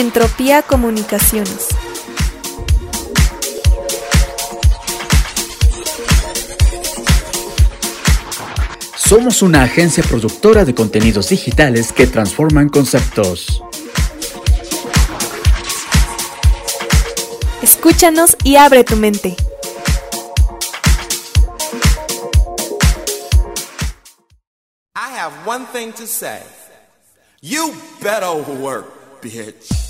Entropía Comunicaciones. Somos una agencia productora de contenidos digitales que transforman conceptos. Escúchanos y abre tu mente. I have one thing to say. You better work, bitch.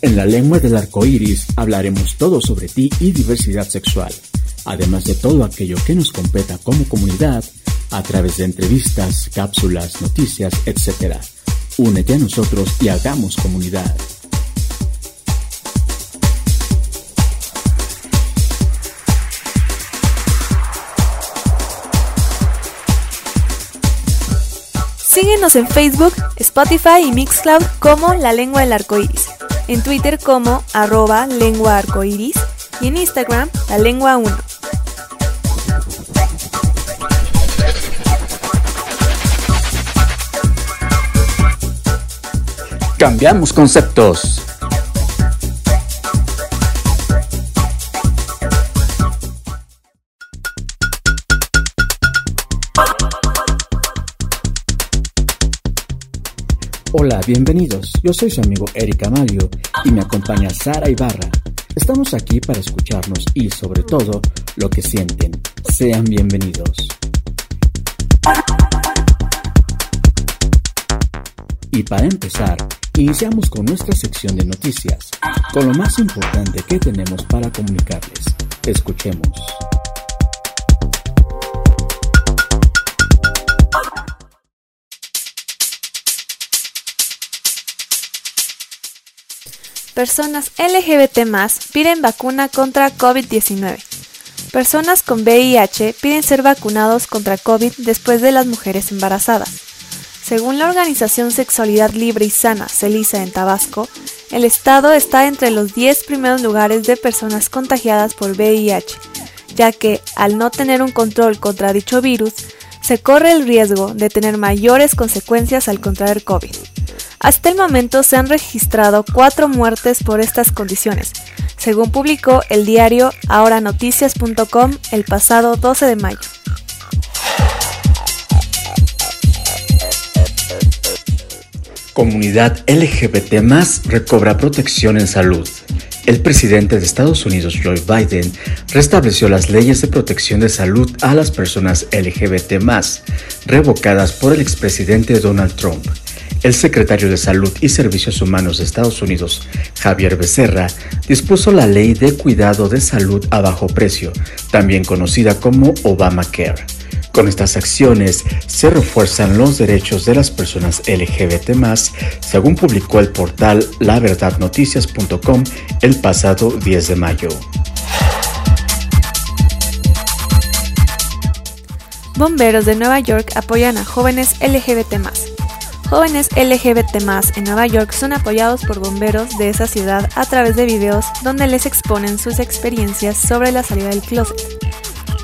En la lengua del arco iris hablaremos todo sobre ti y diversidad sexual, además de todo aquello que nos competa como comunidad a través de entrevistas, cápsulas, noticias, etc. Únete a nosotros y hagamos comunidad. Síguenos en Facebook, Spotify y Mixcloud como La Lengua del Arcoiris, en Twitter como arroba lengua arcoiris y en Instagram La Lengua 1. Cambiamos conceptos. Hola, bienvenidos. Yo soy su amigo Eric Amalio y me acompaña Sara Ibarra. Estamos aquí para escucharnos y sobre todo lo que sienten. Sean bienvenidos. Y para empezar, iniciamos con nuestra sección de noticias, con lo más importante que tenemos para comunicarles. Escuchemos. Personas LGBT piden vacuna contra COVID-19. Personas con VIH piden ser vacunados contra COVID después de las mujeres embarazadas. Según la organización Sexualidad Libre y Sana, CELISA en Tabasco, el estado está entre los 10 primeros lugares de personas contagiadas por VIH, ya que, al no tener un control contra dicho virus, se corre el riesgo de tener mayores consecuencias al contraer COVID. Hasta el momento se han registrado cuatro muertes por estas condiciones, según publicó el diario ahoranoticias.com el pasado 12 de mayo. Comunidad LGBT recobra protección en salud. El presidente de Estados Unidos, Joe Biden, restableció las leyes de protección de salud a las personas LGBT revocadas por el expresidente Donald Trump. El secretario de Salud y Servicios Humanos de Estados Unidos, Javier Becerra, dispuso la Ley de Cuidado de Salud a Bajo Precio, también conocida como Obamacare. Con estas acciones se refuerzan los derechos de las personas LGBT, según publicó el portal laverdadnoticias.com el pasado 10 de mayo. Bomberos de Nueva York apoyan a jóvenes LGBT. Jóvenes LGBT en Nueva York son apoyados por bomberos de esa ciudad a través de videos donde les exponen sus experiencias sobre la salida del closet.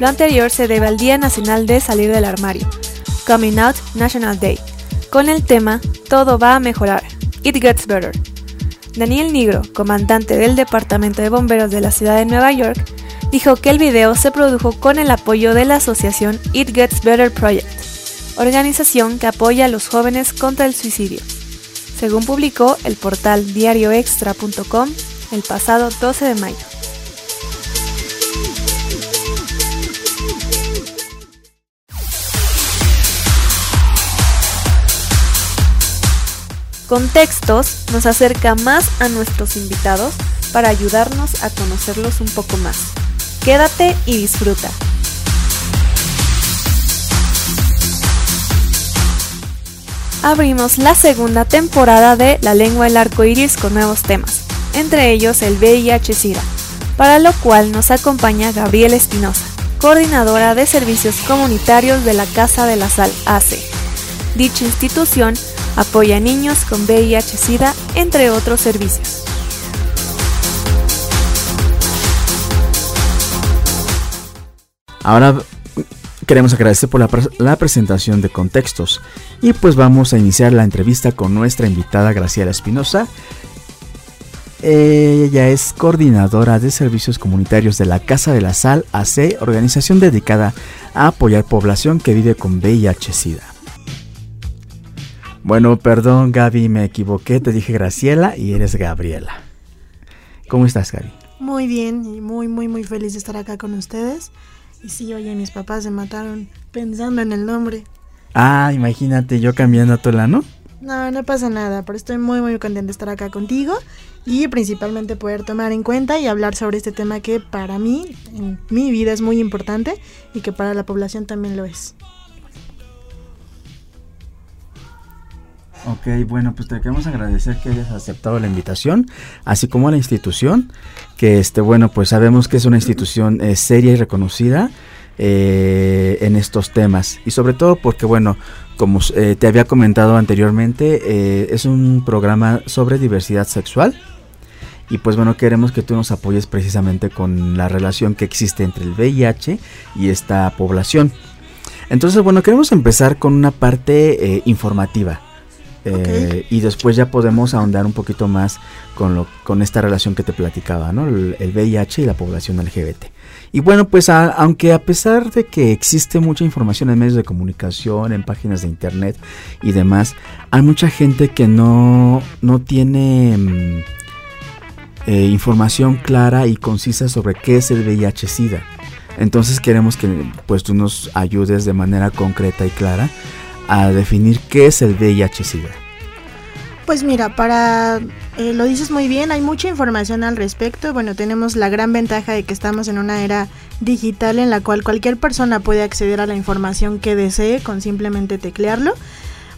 Lo anterior se debe al Día Nacional de Salir del Armario, Coming Out National Day, con el tema Todo va a mejorar, It Gets Better. Daniel Nigro, comandante del Departamento de Bomberos de la ciudad de Nueva York, dijo que el video se produjo con el apoyo de la asociación It Gets Better Project organización que apoya a los jóvenes contra el suicidio, según publicó el portal diarioextra.com el pasado 12 de mayo. Contextos nos acerca más a nuestros invitados para ayudarnos a conocerlos un poco más. Quédate y disfruta. Abrimos la segunda temporada de La lengua del arco iris con nuevos temas, entre ellos el VIH-Sida, para lo cual nos acompaña Gabriel Espinosa, coordinadora de servicios comunitarios de la Casa de la Sal ACE. Dicha institución apoya a niños con VIH-Sida, entre otros servicios. Ahora queremos agradecer por la, presentación de contextos. Y pues vamos a iniciar la entrevista con nuestra invitada Graciela Espinosa. Ella es coordinadora de servicios comunitarios de la Casa de la Sal AC, organización dedicada a apoyar población que vive con VIH-Sida. Bueno, perdón Gaby, me equivoqué, te dije Graciela y eres Gabriela. ¿Cómo estás Gaby? Muy bien y muy, muy, muy feliz de estar acá con ustedes. Y sí, oye, mis papás se mataron pensando en el nombre. Ah, imagínate yo cambiando a tu ¿no? No, no pasa nada, pero estoy muy muy contenta de estar acá contigo y principalmente poder tomar en cuenta y hablar sobre este tema que para mí, en mi vida es muy importante y que para la población también lo es. Ok, bueno, pues te queremos agradecer que hayas aceptado la invitación, así como a la institución, que este, bueno, pues sabemos que es una institución eh, seria y reconocida eh, en estos temas. Y sobre todo porque, bueno, como eh, te había comentado anteriormente, es un programa sobre diversidad sexual. Y pues bueno, queremos que tú nos apoyes precisamente con la relación que existe entre el VIH y esta población. Entonces, bueno, queremos empezar con una parte informativa. Eh, y después ya podemos ahondar un poquito más con, lo, con esta relación que te platicaba, ¿no? El, VIH y la población LGBT. Y bueno, pues aunque a pesar de que existe mucha información en medios de comunicación, en páginas de internet y demás, hay mucha gente que no, no tiene mm, eh, información clara y concisa sobre qué es el VIH-Sida. Entonces queremos que pues tú nos ayudes de manera concreta y clara a definir qué es el VIH-Sida. Pues mira, para eh, lo dices muy bien, hay mucha información al respecto. Bueno, tenemos la gran ventaja de que estamos en una era digital en la cual cualquier persona puede acceder a la información que desee con simplemente teclearlo.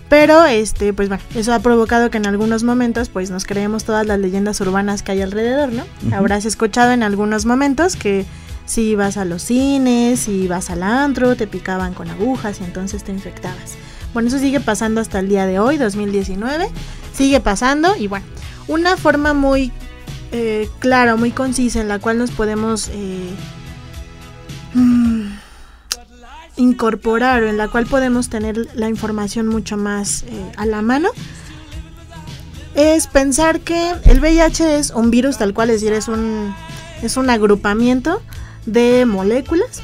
Pero este, pues bueno, eso ha provocado que en algunos momentos pues nos creemos todas las leyendas urbanas que hay alrededor, ¿no? Habrás escuchado en algunos momentos que si ibas a los cines, si ibas al antro, te picaban con agujas y entonces te infectabas. Bueno, eso sigue pasando hasta el día de hoy, 2019. Sigue pasando y bueno, una forma muy eh, clara, muy concisa en la cual nos podemos eh, mm, incorporar o en la cual podemos tener la información mucho más eh, a la mano es pensar que el VIH es un virus tal cual, es decir, es un, es un agrupamiento de moléculas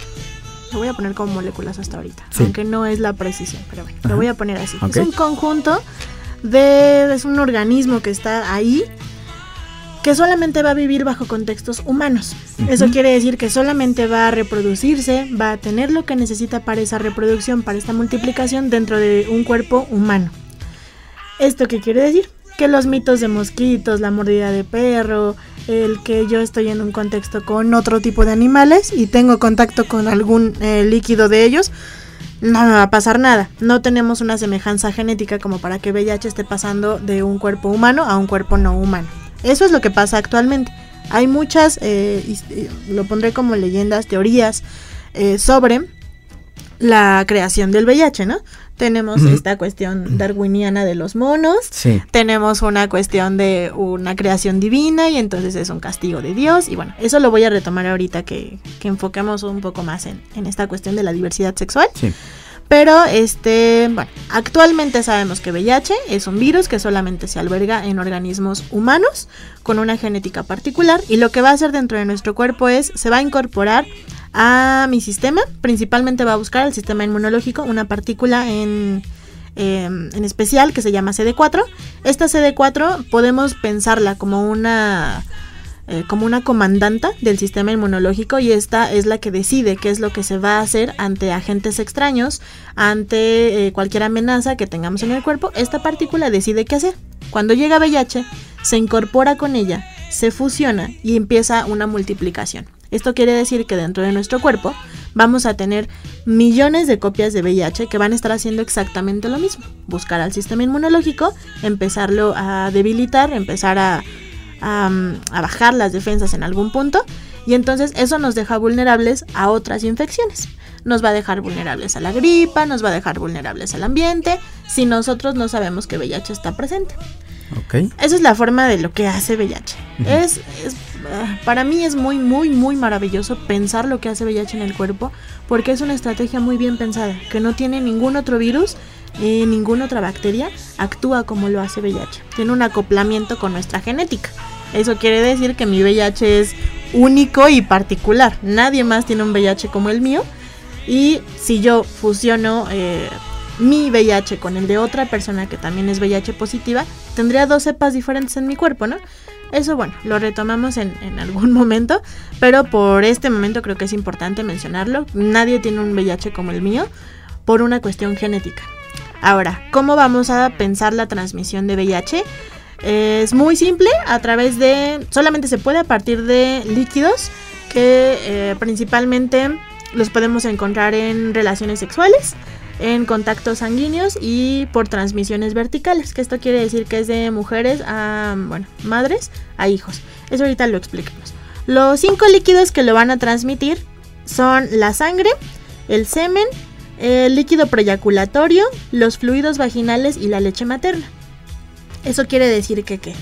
lo voy a poner como moléculas hasta ahorita, aunque no es la precisión, pero bueno, lo voy a poner así. Es un conjunto de, es un organismo que está ahí que solamente va a vivir bajo contextos humanos. Eso quiere decir que solamente va a reproducirse, va a tener lo que necesita para esa reproducción, para esta multiplicación dentro de un cuerpo humano. ¿Esto qué quiere decir? Que los mitos de mosquitos, la mordida de perro, el que yo estoy en un contexto con otro tipo de animales y tengo contacto con algún eh, líquido de ellos, no me va a pasar nada. No tenemos una semejanza genética como para que VIH esté pasando de un cuerpo humano a un cuerpo no humano. Eso es lo que pasa actualmente. Hay muchas, eh, lo pondré como leyendas, teorías eh, sobre la creación del VIH, ¿no? Tenemos esta cuestión darwiniana de los monos, tenemos una cuestión de una creación divina y entonces es un castigo de Dios y bueno, eso lo voy a retomar ahorita que, que enfoquemos un poco más en, en, esta cuestión de la diversidad sexual. Pero este, bueno, actualmente sabemos que VIH es un virus que solamente se alberga en organismos humanos con una genética particular y lo que va a hacer dentro de nuestro cuerpo es se va a incorporar a mi sistema. Principalmente va a buscar el sistema inmunológico, una partícula en, em, en especial que se llama CD4. Esta CD4 podemos pensarla como una eh, como una comandanta del sistema inmunológico y esta es la que decide qué es lo que se va a hacer ante agentes extraños, ante eh, cualquier amenaza que tengamos en el cuerpo. Esta partícula decide qué hacer. Cuando llega VIH, se incorpora con ella, se fusiona y empieza una multiplicación. Esto quiere decir que dentro de nuestro cuerpo vamos a tener millones de copias de VIH que van a estar haciendo exactamente lo mismo. Buscar al sistema inmunológico, empezarlo a debilitar, empezar a, bajar las defensas en algún punto y entonces eso nos deja vulnerables a otras infecciones. Nos va a dejar vulnerables a la gripa, nos va a dejar vulnerables al ambiente si nosotros no sabemos que VIH está presente. Okay. Esa es la forma de lo que hace VIH. es, para mí es muy, muy, muy maravilloso pensar lo que hace VIH en el cuerpo, porque es una estrategia muy bien pensada, que no tiene ningún otro virus, eh, ninguna otra bacteria, actúa como lo hace VIH. Tiene un acoplamiento con nuestra genética. Eso quiere decir que mi VIH es único y particular. Nadie más tiene un VIH como el mío. Y si yo fusiono eh, mi VIH con el de otra persona que también es VIH positiva, tendría dos cepas diferentes en mi cuerpo, ¿no? Eso, bueno, lo retomamos en, en, algún momento, pero por este momento creo que es importante mencionarlo. Nadie tiene un VIH como el mío por una cuestión genética. Ahora, ¿cómo vamos a pensar la transmisión de VIH? Es muy simple, a través de, solamente se puede a partir de líquidos que eh, principalmente los podemos encontrar en relaciones sexuales, en contactos sanguíneos y por transmisiones verticales, que esto quiere decir que es de mujeres a, bueno, madres a hijos. Eso ahorita lo explicamos. Los cinco líquidos que lo van a transmitir son la sangre, el semen, el líquido preyaculatorio, los fluidos vaginales y la leche materna. Eso quiere decir que.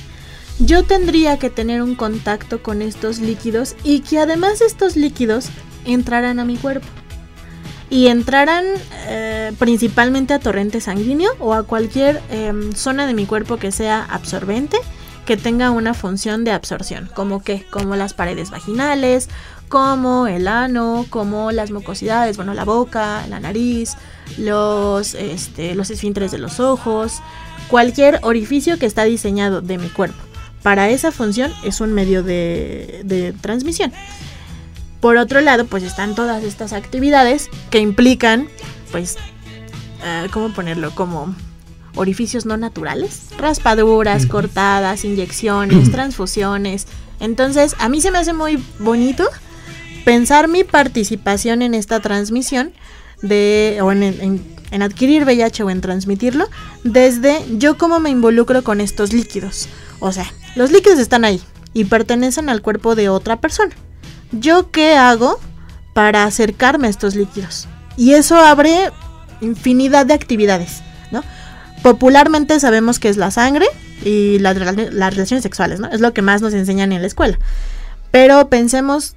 Yo tendría que tener un contacto con estos líquidos y que además estos líquidos entraran a mi cuerpo. Y entraran eh, principalmente a torrente sanguíneo o a cualquier eh, zona de mi cuerpo que sea absorbente, que tenga una función de absorción, como que, como las paredes vaginales, como el ano, como las mucosidades, bueno, la boca, la nariz, los, este, los esfínteres de los ojos, cualquier orificio que está diseñado de mi cuerpo. Para esa función es un medio de, de transmisión. Por otro lado, pues están todas estas actividades que implican, pues, uh, ¿cómo ponerlo? Como orificios no naturales, raspaduras, cortadas, inyecciones, transfusiones. Entonces, a mí se me hace muy bonito pensar mi participación en esta transmisión de, o en, en, en, adquirir VIH o en transmitirlo, desde yo cómo me involucro con estos líquidos. O sea, los líquidos están ahí y pertenecen al cuerpo de otra persona. ¿Yo qué hago para acercarme a estos líquidos? Y eso abre infinidad de actividades, ¿no? Popularmente sabemos que es la sangre y la, las relaciones sexuales, ¿no? Es lo que más nos enseñan en la escuela. Pero pensemos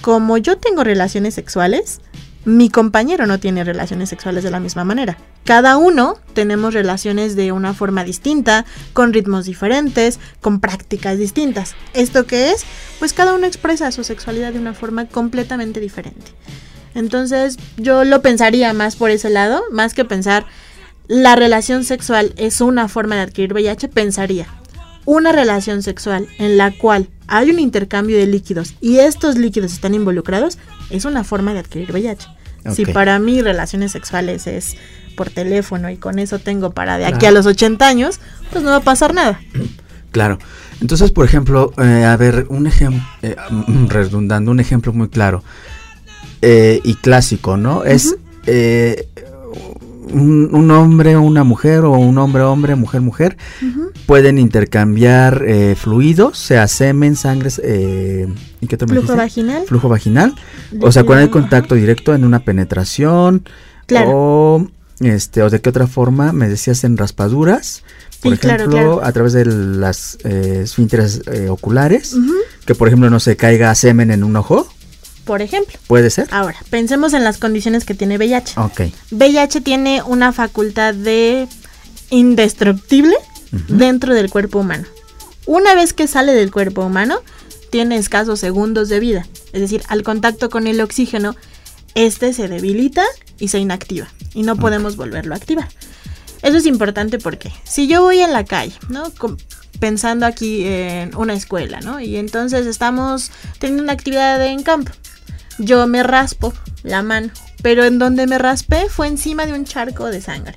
como yo tengo relaciones sexuales, mi compañero no tiene relaciones sexuales de la misma manera. Cada uno tenemos relaciones de una forma distinta, con ritmos diferentes, con prácticas distintas. ¿Esto qué es? Pues cada uno expresa su sexualidad de una forma completamente diferente. Entonces yo lo pensaría más por ese lado, más que pensar la relación sexual es una forma de adquirir VIH, pensaría una relación sexual en la cual hay un intercambio de líquidos y estos líquidos están involucrados, es una forma de adquirir VIH. Okay. Si para mí relaciones sexuales es por teléfono y con eso tengo para de aquí a los 80 años, pues no va a pasar nada. Claro. Entonces, por ejemplo, eh, a ver, un ejemplo, eh, redundando, un ejemplo muy claro eh, y clásico, ¿no? Uh -huh. Es un, un, hombre o una mujer o un hombre hombre mujer mujer uh -huh. Pueden intercambiar eh, fluidos sea semen sangre eh, ¿y qué flujo vaginal flujo vaginal o sea cuando hay contacto directo en una penetración claro. o este o de qué otra forma me decías en raspaduras por sí, ejemplo, claro, claro. a través de las eh, esfínteres eh, oculares, uh -huh. que por ejemplo no se caiga semen en un ojo. Por ejemplo. ¿Puede ser? Ahora, pensemos en las condiciones que tiene VIH. Ok. VIH tiene una facultad de indestructible uh -huh. dentro del cuerpo humano. Una vez que sale del cuerpo humano, tiene escasos segundos de vida. Es decir, al contacto con el oxígeno, este se debilita y se inactiva. Y no podemos volverlo a activar. Eso es importante porque si yo voy en la calle, ¿no? pensando aquí en una escuela, ¿no? Y entonces estamos teniendo una actividad en campo. Yo me raspo la mano, pero en donde me raspé fue encima de un charco de sangre.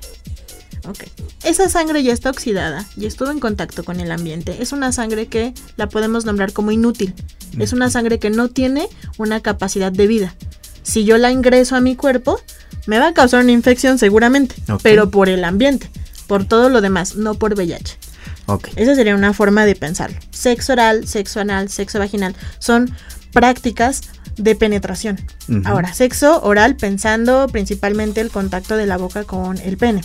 Ok. Esa sangre ya está oxidada y estuvo en contacto con el ambiente. Es una sangre que la podemos nombrar como inútil. Es una sangre que no tiene una capacidad de vida. Si yo la ingreso a mi cuerpo, me va a causar una infección seguramente, okay. pero por el ambiente, por todo lo demás, no por VIH. Okay. Esa sería una forma de pensarlo. Sexo oral, sexo anal, sexo vaginal son prácticas de penetración. Uh -huh. Ahora, sexo oral pensando principalmente el contacto de la boca con el pene.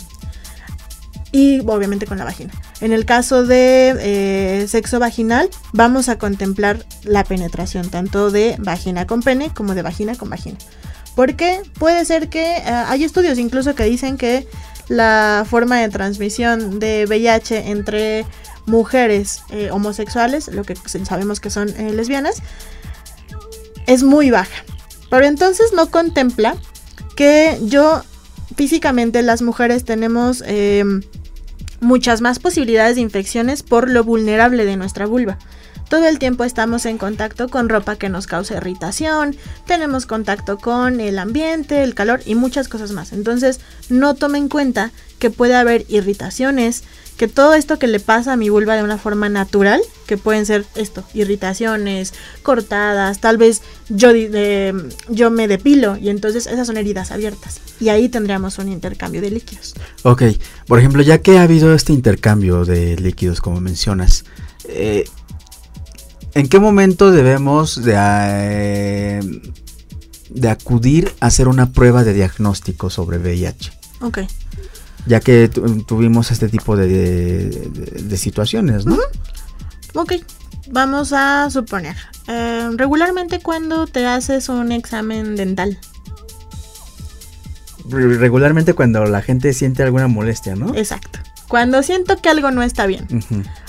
Y obviamente con la vagina. En el caso de eh, sexo vaginal, vamos a contemplar la penetración tanto de vagina con pene como de vagina con vagina. Porque puede ser que eh, hay estudios incluso que dicen que la forma de transmisión de VIH entre mujeres eh, homosexuales, lo que sabemos que son lesbianas, es muy baja. Pero entonces no contempla que yo físicamente las mujeres tenemos muchas más posibilidades de infecciones por lo vulnerable de nuestra vulva. Todo el tiempo estamos en contacto con ropa que nos causa irritación, tenemos contacto con el ambiente, el calor y muchas cosas más. Entonces, no tome en cuenta que puede haber irritaciones, que todo esto que le pasa a mi vulva de una forma natural, que pueden ser esto, irritaciones, cortadas, tal vez yo, yo me depilo y entonces esas son heridas abiertas. Y ahí tendríamos un intercambio de líquidos. Ok, por ejemplo, ya que ha habido este intercambio de líquidos, como mencionas, eh, ¿En qué momento debemos de, eh, de acudir a hacer una prueba de diagnóstico sobre VIH? Ok. Ya que tuvimos este tipo de, situaciones, ¿no? Ok, vamos a suponer. Eh, regularmente cuando te haces un examen dental. Regularmente cuando la gente siente alguna molestia, ¿no? Exacto. Cuando siento que algo no está bien.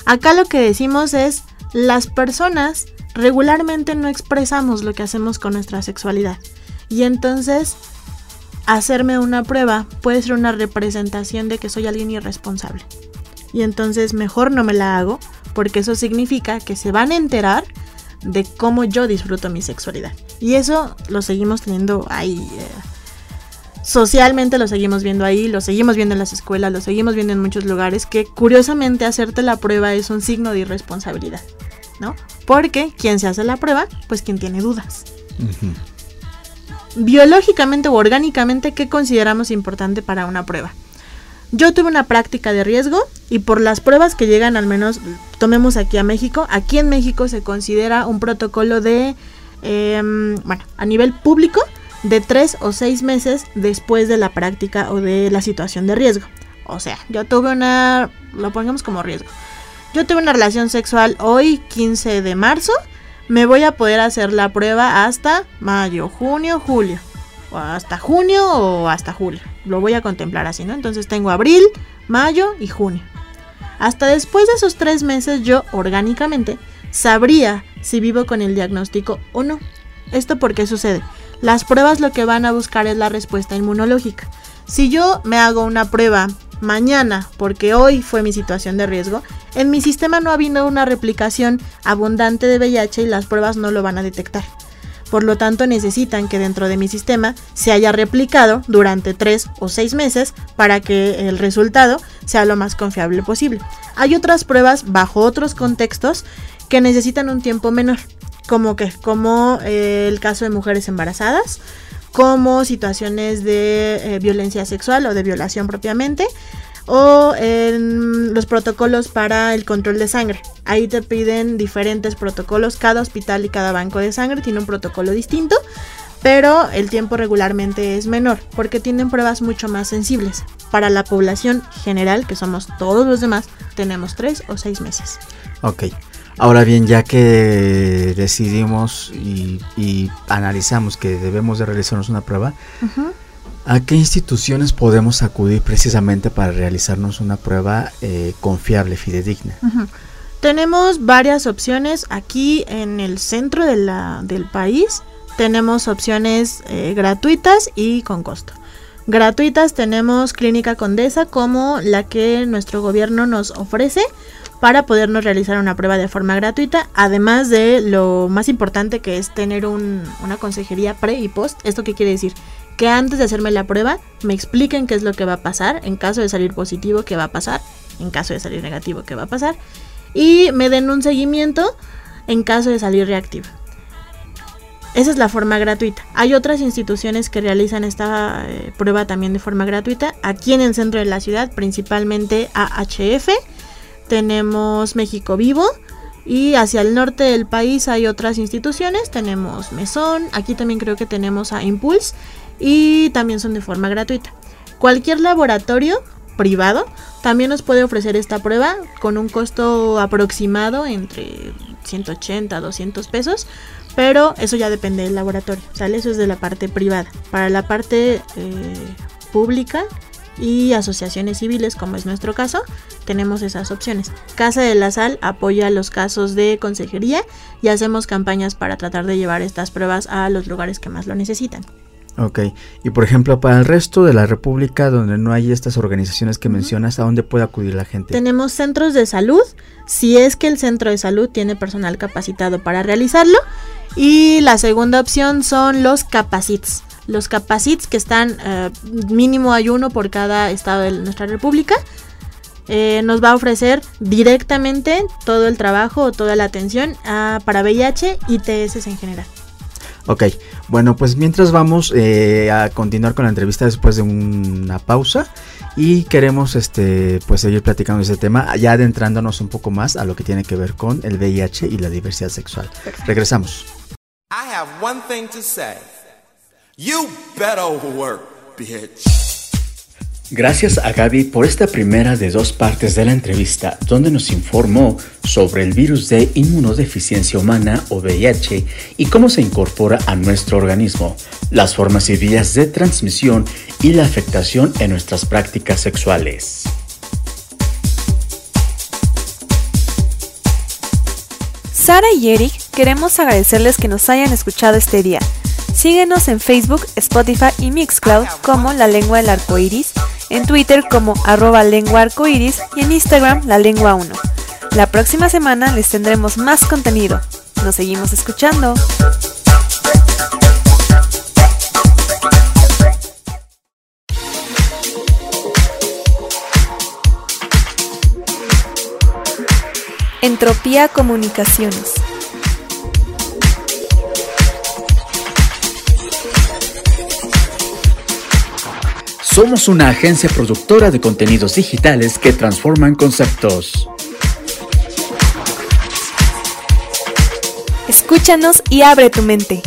Acá lo que decimos es las personas regularmente no expresamos lo que hacemos con nuestra sexualidad. Y entonces, hacerme una prueba puede ser una representación de que soy alguien irresponsable. Y entonces mejor no me la hago, porque eso significa que se van a enterar de cómo yo disfruto mi sexualidad. Y eso lo seguimos teniendo ahí. Eh, socialmente lo seguimos viendo ahí, lo seguimos viendo en las escuelas, lo seguimos viendo en muchos lugares, que curiosamente hacerte la prueba es un signo de irresponsabilidad, ¿no? Porque quien se hace la prueba, pues quien tiene dudas. Biológicamente o orgánicamente, ¿qué consideramos importante para una prueba? Yo tuve una práctica de riesgo y por las pruebas que llegan, al menos tomemos aquí a México, aquí en México se considera un protocolo de, em, bueno, a nivel público, de tres o seis meses después de la práctica o de la situación de riesgo. O sea, yo tuve una, lo pongamos como riesgo. Yo tuve una relación sexual hoy 15 de marzo. Me voy a poder hacer la prueba hasta mayo, junio, julio. O hasta junio o hasta julio. Lo voy a contemplar así, ¿no? Entonces tengo abril, mayo y junio. Hasta después de esos tres meses yo orgánicamente sabría si vivo con el diagnóstico o no. ¿Esto por qué sucede? Las pruebas lo que van a buscar es la respuesta inmunológica. Si yo me hago una prueba mañana, porque hoy fue mi situación de riesgo, en mi sistema no ha habido una replicación abundante de VIH y las pruebas no lo van a detectar. Por lo tanto, necesitan que dentro de mi sistema se haya replicado durante 3 o 6 meses para que el resultado sea lo más confiable posible. Hay otras pruebas bajo otros contextos que necesitan un tiempo menor como que como eh, el caso de mujeres embarazadas, como situaciones de eh, violencia sexual o de violación propiamente, o en los protocolos para el control de sangre. Ahí te piden diferentes protocolos, cada hospital y cada banco de sangre tiene un protocolo distinto, pero el tiempo regularmente es menor porque tienen pruebas mucho más sensibles. Para la población general, que somos todos los demás, tenemos tres o seis meses. Ok. Ahora bien, ya que decidimos y, analizamos que debemos de realizarnos una prueba, ¿a qué instituciones podemos acudir precisamente para realizarnos una prueba eh, confiable, fidedigna? Tenemos varias opciones aquí en el centro de la, del país. Tenemos opciones eh, gratuitas y con costo. Gratuitas tenemos Clínica Condesa como la que nuestro gobierno nos ofrece para podernos realizar una prueba de forma gratuita, además de lo más importante que es tener una consejería pre y post. ¿Esto qué quiere decir? Que antes de hacerme la prueba me expliquen qué es lo que va a pasar, en caso de salir positivo, qué va a pasar, en caso de salir negativo, qué va a pasar, y me den un seguimiento en caso de salir reactivo. Esa es la forma gratuita. Hay otras instituciones que realizan esta eh, prueba también de forma gratuita. Aquí en el centro de la ciudad, principalmente AHF tenemos México Vivo y hacia el norte del país hay otras instituciones, tenemos Mesón, aquí también creo que tenemos a Impulse y también son de forma gratuita. Cualquier laboratorio privado, también nos puede ofrecer esta prueba con un costo aproximado entre 180 a 200 pesos, pero eso ya depende del laboratorio, ¿sale? Eso es de la parte privada. Para la parte eh, pública y asociaciones civiles, como es nuestro caso, tenemos esas opciones. Casa de la Sal apoya los casos de consejería y hacemos campañas para tratar de llevar estas pruebas a los lugares que más lo necesitan. Ok, y por ejemplo, para el resto de la República, donde no hay estas organizaciones que mencionas, ¿a dónde puede acudir la gente? Tenemos centros de salud, si es que el centro de salud tiene personal capacitado para realizarlo. Y la segunda opción son los capacits. Los capacits que están, eh, mínimo hay uno por cada estado de nuestra república. Eh, nos va a ofrecer directamente todo el trabajo o toda la atención ah, para VIH y TS en general. Ok, bueno, pues mientras vamos eh, a continuar con la entrevista después de una pausa y queremos este pues seguir platicando ese tema, ya adentrándonos un poco más a lo que tiene que ver con el VIH y la diversidad sexual. Regresamos. I have one thing to say. You better work, bitch. Gracias a Gaby por esta primera de dos partes de la entrevista donde nos informó sobre el virus de inmunodeficiencia humana o VIH y cómo se incorpora a nuestro organismo, las formas y vías de transmisión y la afectación en nuestras prácticas sexuales. Sara y Eric queremos agradecerles que nos hayan escuchado este día. Síguenos en Facebook, Spotify y Mixcloud como La Lengua del Arco Iris en Twitter como arroba lengua arcoiris y en Instagram la lengua 1. La próxima semana les tendremos más contenido. Nos seguimos escuchando. Entropía Comunicaciones. Somos una agencia productora de contenidos digitales que transforman conceptos. Escúchanos y abre tu mente.